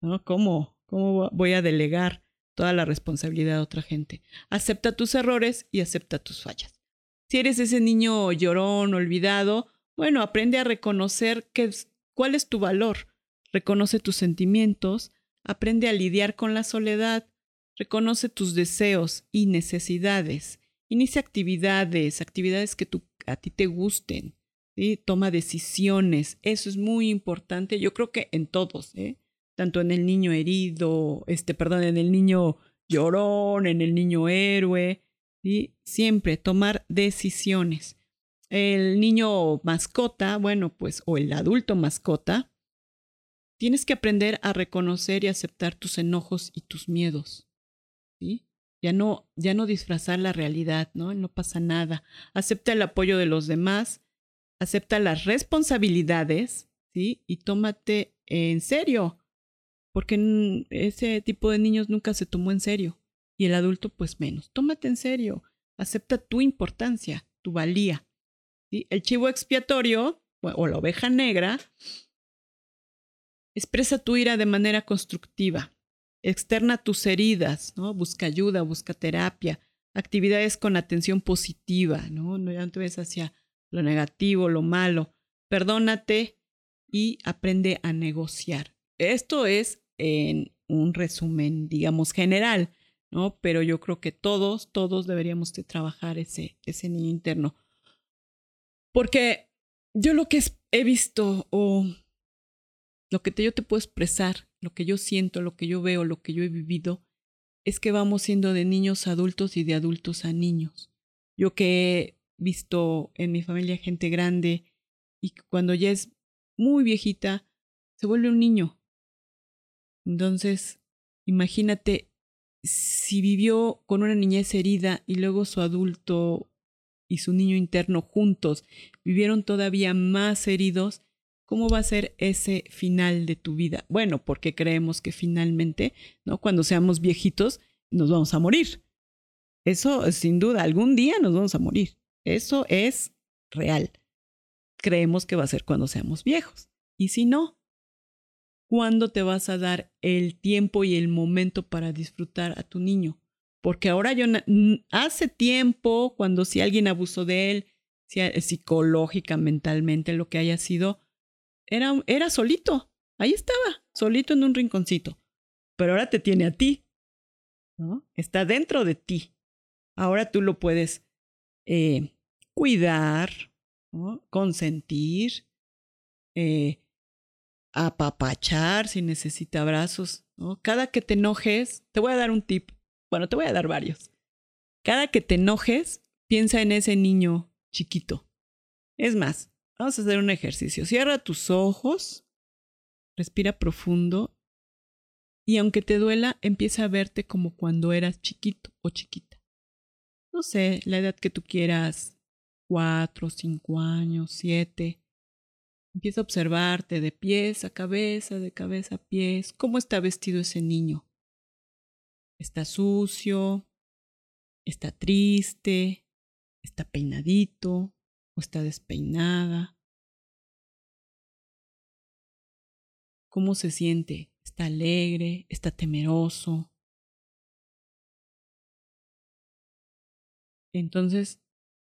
¿no? ¿Cómo, cómo voy a delegar toda la responsabilidad a otra gente? Acepta tus errores y acepta tus fallas. Si eres ese niño llorón, olvidado, bueno, aprende a reconocer qué, cuál es tu valor, reconoce tus sentimientos, aprende a lidiar con la soledad, reconoce tus deseos y necesidades, inicia actividades, actividades que a ti te gusten, ¿sí? toma decisiones, eso es muy importante, yo creo que en todos, ¿eh? Tanto en el niño herido, este, perdón, en el niño llorón, en el niño héroe, ¿sí? siempre tomar decisiones. El niño mascota, bueno, pues, o el adulto mascota, tienes que aprender a reconocer y aceptar tus enojos y tus miedos. ¿Sí? Ya no, ya no disfrazar la realidad, ¿no? No pasa nada. Acepta el apoyo de los demás, acepta las responsabilidades, ¿sí? Y tómate en serio, porque ese tipo de niños nunca se tomó en serio y el adulto pues menos. Tómate en serio, acepta tu importancia, tu valía. El chivo expiatorio o la oveja negra expresa tu ira de manera constructiva, externa tus heridas, ¿no? Busca ayuda, busca terapia, actividades con atención positiva, ¿no? No te ves hacia lo negativo, lo malo. Perdónate y aprende a negociar. Esto es en un resumen, digamos, general, ¿no? Pero yo creo que todos, todos deberíamos de trabajar ese, ese niño interno. Porque yo lo que he visto o lo que yo te puedo expresar, lo que yo siento, lo que yo veo, lo que yo he vivido, es que vamos siendo de niños a adultos y de adultos a niños. Yo que he visto en mi familia gente grande y cuando ya es muy viejita, se vuelve un niño. Entonces, imagínate si vivió con una niñez herida y luego su adulto y su niño interno juntos vivieron todavía más heridos, ¿cómo va a ser ese final de tu vida? Bueno, porque creemos que finalmente, ¿no? Cuando seamos viejitos, nos vamos a morir. Eso, sin duda, algún día nos vamos a morir. Eso es real. Creemos que va a ser cuando seamos viejos. Y si no, ¿cuándo te vas a dar el tiempo y el momento para disfrutar a tu niño? Porque ahora yo, hace tiempo, cuando si alguien abusó de él, si, psicológica, mentalmente, lo que haya sido, era, era solito. Ahí estaba, solito en un rinconcito. Pero ahora te tiene a ti. ¿no? Está dentro de ti. Ahora tú lo puedes eh, cuidar, consentir, eh, apapachar si necesita abrazos. Cada que te enojes, te voy a dar un tip. Bueno, te voy a dar varios. Cada que te enojes, piensa en ese niño chiquito. Es más, vamos a hacer un ejercicio. Cierra tus ojos, respira profundo y aunque te duela, empieza a verte como cuando eras chiquito o chiquita. No sé, la edad que tú quieras, cuatro, cinco años, siete. Empieza a observarte de pies a cabeza, de cabeza a pies, cómo está vestido ese niño. ¿Está sucio? ¿Está triste? ¿Está peinadito? ¿O está despeinada? ¿Cómo se siente? ¿Está alegre? ¿Está temeroso? Entonces,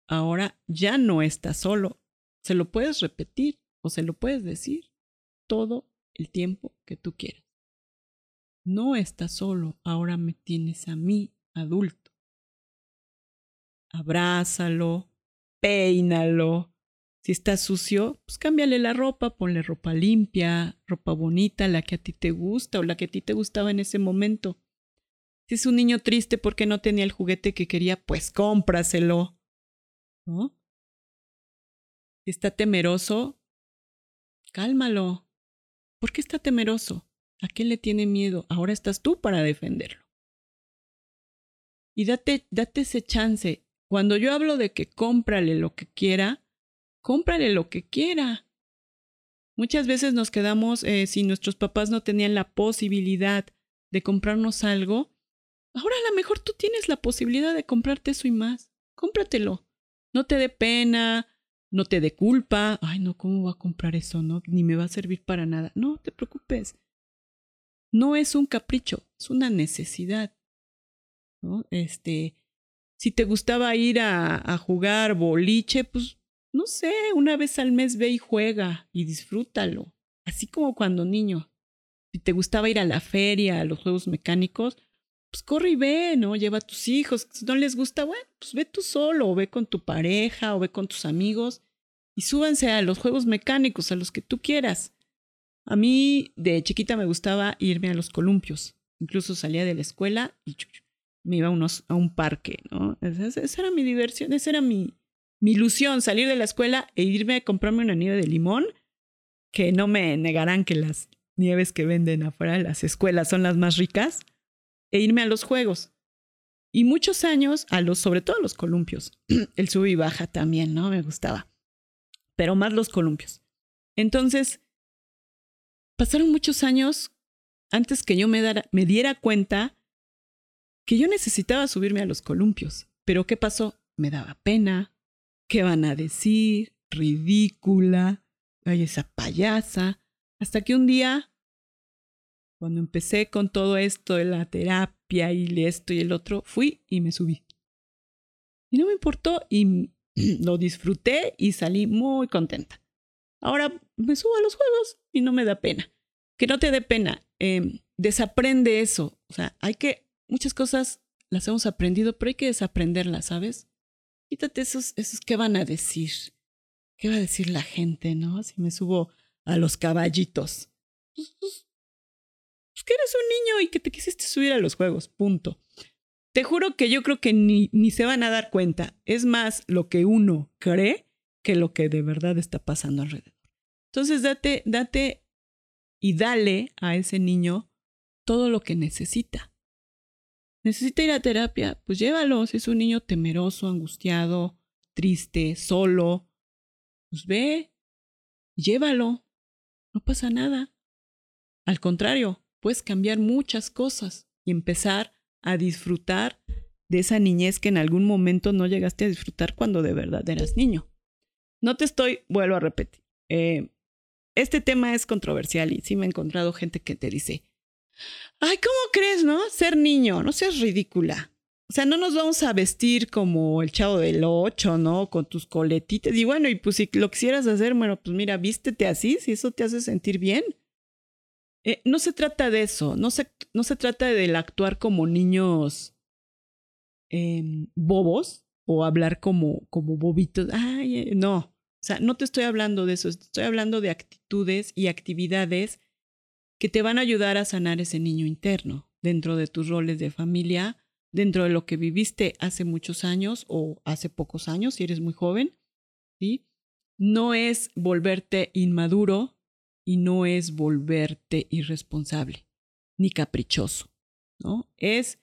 ahora ya no está solo. Se lo puedes repetir o se lo puedes decir todo el tiempo que tú quieras. No estás solo, ahora me tienes a mí, adulto. Abrázalo, peínalo. Si está sucio, pues cámbiale la ropa, ponle ropa limpia, ropa bonita, la que a ti te gusta o la que a ti te gustaba en ese momento. Si es un niño triste porque no tenía el juguete que quería, pues cómpraselo. ¿No? Si está temeroso, cálmalo. ¿Por qué está temeroso? ¿A qué le tiene miedo? Ahora estás tú para defenderlo. Y date, date ese chance. Cuando yo hablo de que cómprale lo que quiera, cómprale lo que quiera. Muchas veces nos quedamos, eh, si nuestros papás no tenían la posibilidad de comprarnos algo, ahora a lo mejor tú tienes la posibilidad de comprarte eso y más. Cómpratelo. No te dé pena, no te dé culpa. Ay, no, ¿cómo voy a comprar eso? No, ni me va a servir para nada. No te preocupes. No es un capricho, es una necesidad. Este, si te gustaba ir a, a jugar boliche, pues no sé, una vez al mes ve y juega y disfrútalo. Así como cuando niño. Si te gustaba ir a la feria, a los juegos mecánicos, pues corre y ve, ¿no? Lleva a tus hijos. Si no les gusta, bueno, pues ve tú solo, o ve con tu pareja, o ve con tus amigos, y súbanse a los juegos mecánicos, a los que tú quieras. A mí de chiquita me gustaba irme a los columpios. Incluso salía de la escuela y me iba a, unos, a un parque, ¿no? Esa, era mi diversión, esa era mi, mi ilusión, salir de la escuela e irme a comprarme una nieve de limón, que no me negarán que las nieves que venden afuera de las escuelas son las más ricas e irme a los juegos. Y muchos años a los, sobre todo los columpios. El sub y baja también, ¿no? Me gustaba. Pero más los columpios. Entonces, pasaron muchos años antes que yo me, me diera cuenta que yo necesitaba subirme a los columpios. Pero ¿qué pasó? Me daba pena. ¿Qué van a decir? Ridícula. Ay, esa payasa. Hasta que un día cuando empecé con todo esto de la terapia y esto y el otro, fui y me subí. Y no me importó y lo disfruté y salí muy contenta. Ahora me subo a los juegos y no me da pena. Que no te dé pena. Em, desaprende eso. O sea, hay que, muchas cosas las hemos aprendido, pero hay que desaprenderlas, ¿sabes? Quítate esos, esos, ¿qué van a decir? ¿Qué va a decir la gente, no? Si me subo a los caballitos. Pues, pues, pues, que eres un niño y que te quisiste subir a los juegos, punto. Te juro que yo creo que ni, ni se van a dar cuenta. Es más lo que uno cree que lo que de verdad está pasando alrededor. Entonces date, date y dale a ese niño todo lo que necesita. necesita ir a terapia, pues llévalo. Si es un niño temeroso, angustiado, triste, solo, pues ve, llévalo. No pasa nada. Al contrario, puedes cambiar muchas cosas y empezar a disfrutar de esa niñez que en algún momento no llegaste a disfrutar cuando de verdad eras niño. No te estoy, vuelvo a repetir, eh, este tema es controversial y sí me he encontrado gente que te dice, ay, ¿cómo crees, no? Ser niño, no seas ridícula. O sea, no nos vamos a vestir como el chavo del ocho, ¿no? Con tus coletitas. Y bueno, y pues si lo quisieras hacer, bueno, pues mira, vístete así, si eso te hace sentir bien. Eh, no se trata de eso, no se, no se trata del actuar como niños em, bobos o hablar como, como bobitos. Ay, eh, no, o sea, no te estoy hablando de eso, estoy hablando de actitudes y actividades que te van a ayudar a sanar ese niño interno dentro de tus roles de familia, dentro de lo que viviste hace muchos años o hace pocos años, si eres muy joven, ¿sí? No es volverte inmaduro y no es volverte irresponsable ni caprichoso, ¿no? Es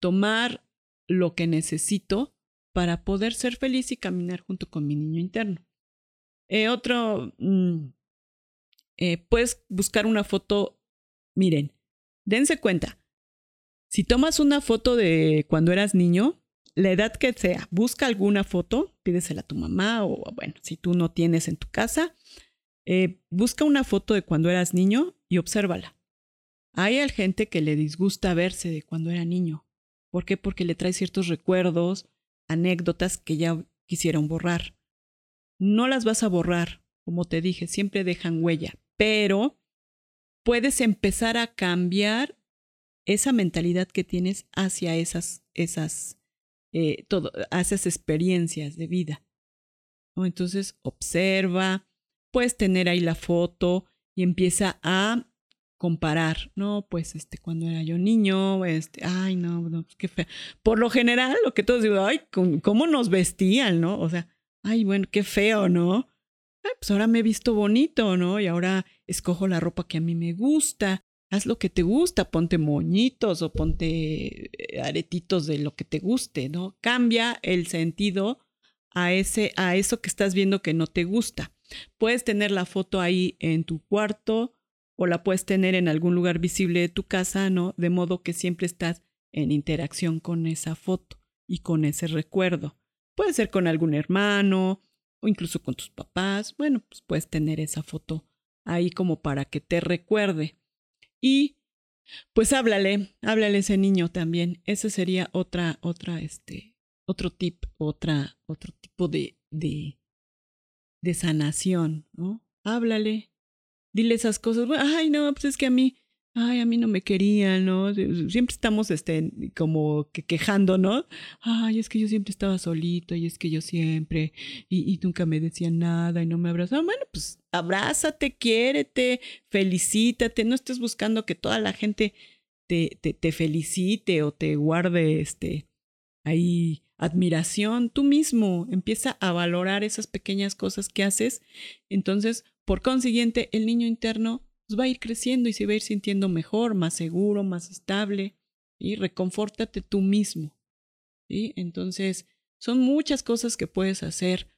tomar lo que necesito para poder ser feliz y caminar junto con mi niño interno. Eh, otro, mm, eh, puedes buscar una foto, miren, dense cuenta, si tomas una foto de cuando eras niño, la edad que sea, busca alguna foto, pídesela a tu mamá o bueno, si tú no tienes en tu casa, eh, busca una foto de cuando eras niño y obsérvala. Hay gente que le disgusta verse de cuando era niño. ¿Por qué? Porque le trae ciertos recuerdos, anécdotas que ya quisieron borrar no las vas a borrar, como te dije, siempre dejan huella, pero puedes empezar a cambiar esa mentalidad que tienes hacia esas, esas, eh, todo, esas experiencias de vida. Entonces, observa, puedes tener ahí la foto y empieza a comparar, no, pues este, cuando era yo niño, este, ay, no, no pues, qué feo. Por lo general, lo que todos digo, ay, ¿cómo nos vestían, no? O sea, ay, bueno, qué feo, ¿no? pues ahora me he visto bonito, ¿no? Y ahora escojo la ropa que a mí me gusta. Haz lo que te gusta, ponte moñitos o ponte eh, aretitos de lo que te guste, ¿no? Cambia el sentido a ese a eso que estás viendo que no te gusta. Puedes tener la foto ahí en tu cuarto o la puedes tener en algún lugar visible de tu casa, ¿no? De modo que siempre estás en interacción con esa foto y con ese recuerdo. Puede ser con algún hermano o incluso con tus papás. Bueno, pues puedes tener esa foto ahí como para que te recuerde. Y pues háblale, háblale a ese niño también. Ese sería otra, otra, este, otro tip, otra, otro tipo de, de, de sanación, ¿no? Háblale, dile esas cosas. Ay, no, pues es que a mí, ay, a mí no me querían, ¿no? Siempre estamos, este, como que quejándonos. Ay, es que yo siempre estaba solito y es que yo siempre, y, y nunca me decían nada y no me abrazaban. Bueno, pues abrázate, quiérete, felicítate, no estés buscando que toda la gente te, te, te felicite o te guarde, este, ahí admiración. Tú mismo empieza a valorar esas pequeñas cosas que haces. Entonces, por consiguiente, el niño interno pues, va a ir creciendo y se va a ir sintiendo mejor, más seguro, más estable. Y reconfórtate tú mismo. ¿sí? Entonces, son muchas cosas que puedes hacer.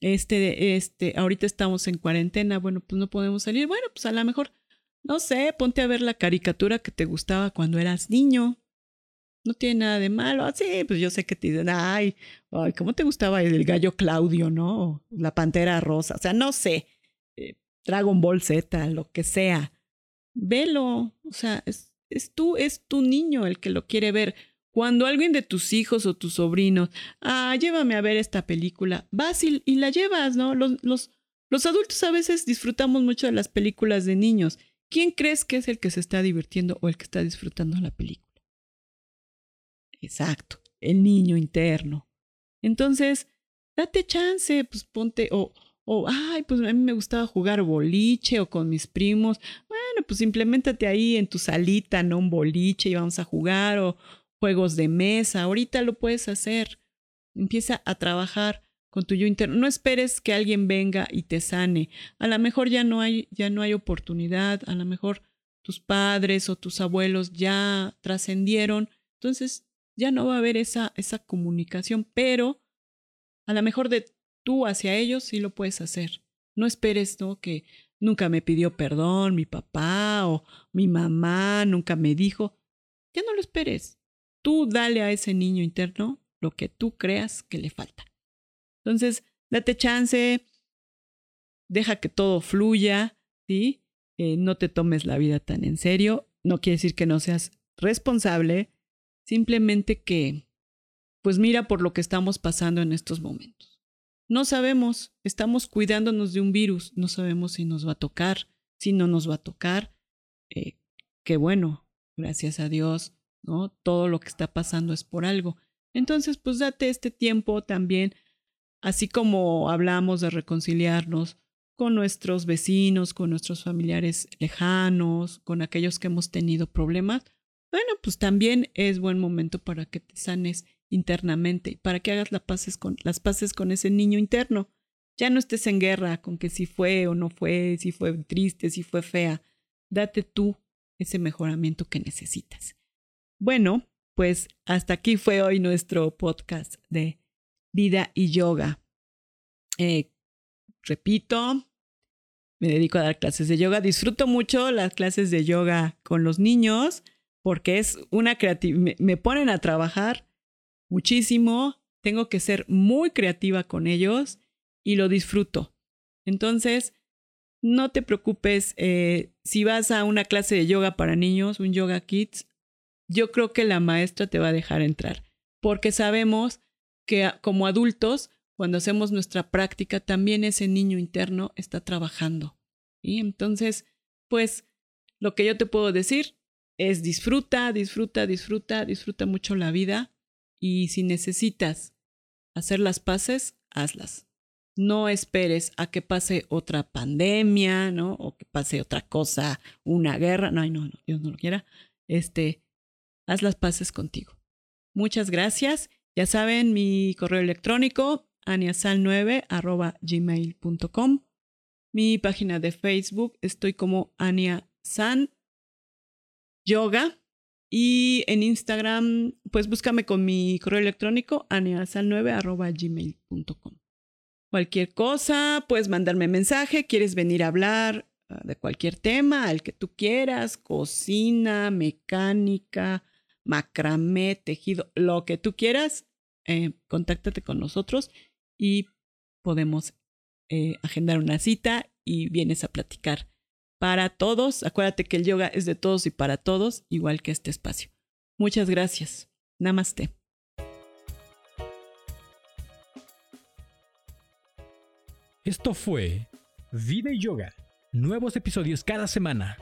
Este, este, ahorita estamos en cuarentena, bueno, pues no podemos salir. Bueno, pues a lo mejor, no sé, ponte a ver la caricatura que te gustaba cuando eras niño. No tiene nada de malo. Ah, sí, pues yo sé que te dicen, ay, ay, ¿cómo te gustaba el gallo Claudio, no? La pantera rosa. O sea, no sé. Eh, Dragon Ball Z, lo que sea. Velo, o sea, es, es tú, es tu niño el que lo quiere ver. Cuando alguien de tus hijos o tus sobrinos, ah, llévame a ver esta película, vas y, la llevas, ¿no? Los, los, los adultos a veces disfrutamos mucho de las películas de niños. ¿Quién crees que es el que se está divirtiendo o el que está disfrutando la película? Exacto, el niño interno. Entonces, date chance, pues ponte, o, o, ay, pues a mí me gustaba jugar boliche o con mis primos. Bueno, pues implementate ahí en tu salita, ¿no? Un boliche y vamos a jugar o juegos de mesa. Ahorita lo puedes hacer. Empieza a trabajar con tu yo interno. No esperes que alguien venga y te sane. A lo mejor ya no hay, ya no hay oportunidad. A lo mejor tus padres o tus abuelos ya trascendieron. Entonces ya no va a haber esa, esa comunicación, pero a lo mejor de tú hacia ellos sí lo puedes hacer. No esperes, ¿no? Que nunca me pidió perdón mi papá o mi mamá nunca me dijo. Ya no lo esperes. Tú dale a ese niño interno lo que tú creas que le falta. Entonces, date chance, deja que todo fluya, ¿sí? Eh, no te tomes la vida tan en serio. No quiere decir que no seas responsable, simplemente que, pues mira por lo que estamos pasando en estos momentos. No sabemos, estamos cuidándonos de un virus, no sabemos si nos va a tocar, si no nos va a tocar. Eh, qué bueno, gracias a Dios, ¿no? Todo lo que está pasando es por algo. Entonces, pues date este tiempo también, así como hablamos de reconciliarnos con nuestros vecinos, con nuestros familiares lejanos, con aquellos que hemos tenido problemas, bueno, pues también es buen momento para que te sanes internamente, para que hagas las paces con, las paces con ese niño interno. Ya no estés en guerra con que si fue o no fue, si fue triste, si fue fea. Date tú ese mejoramiento que necesitas. Bueno, pues hasta aquí fue hoy nuestro podcast de vida y yoga. Eh, repito, me dedico a dar clases de yoga. Disfruto mucho las clases de yoga con los niños porque es una creatividad, me, ponen a trabajar muchísimo, tengo que ser muy creativa con ellos y lo disfruto. Entonces, no te preocupes, eh, si vas a una clase de yoga para niños, un yoga kids, yo creo que la maestra te va a dejar entrar, porque sabemos que como adultos, cuando hacemos nuestra práctica, también ese niño interno está trabajando. Y entonces, pues, lo que yo te puedo decir, es disfruta, disfruta, disfruta, disfruta mucho la vida y si necesitas hacer las paces, hazlas. No esperes a que pase otra pandemia, ¿no? O que pase otra cosa, una guerra. No, no, no, Dios no lo quiera. Este, haz las paces contigo. Muchas gracias. Ya saben, mi correo electrónico, aniasal9 gmail.com. Mi página de Facebook, estoy como Ania San yoga. Y en Instagram, pues búscame con mi correo electrónico aneasal9 Cualquier cosa, puedes mandarme mensaje, quieres venir a hablar ah, de cualquier tema, al que tú quieras, cocina, mecánica, macramé, tejido, lo que tú quieras, eh, contáctate con nosotros y podemos eh, agendar una cita y vienes a platicar para todos. Acuérdate que el yoga es de todos y para todos, igual que este espacio. Muchas gracias. Namaste. Esto fue Vida y Yoga. Nuevos episodios cada semana.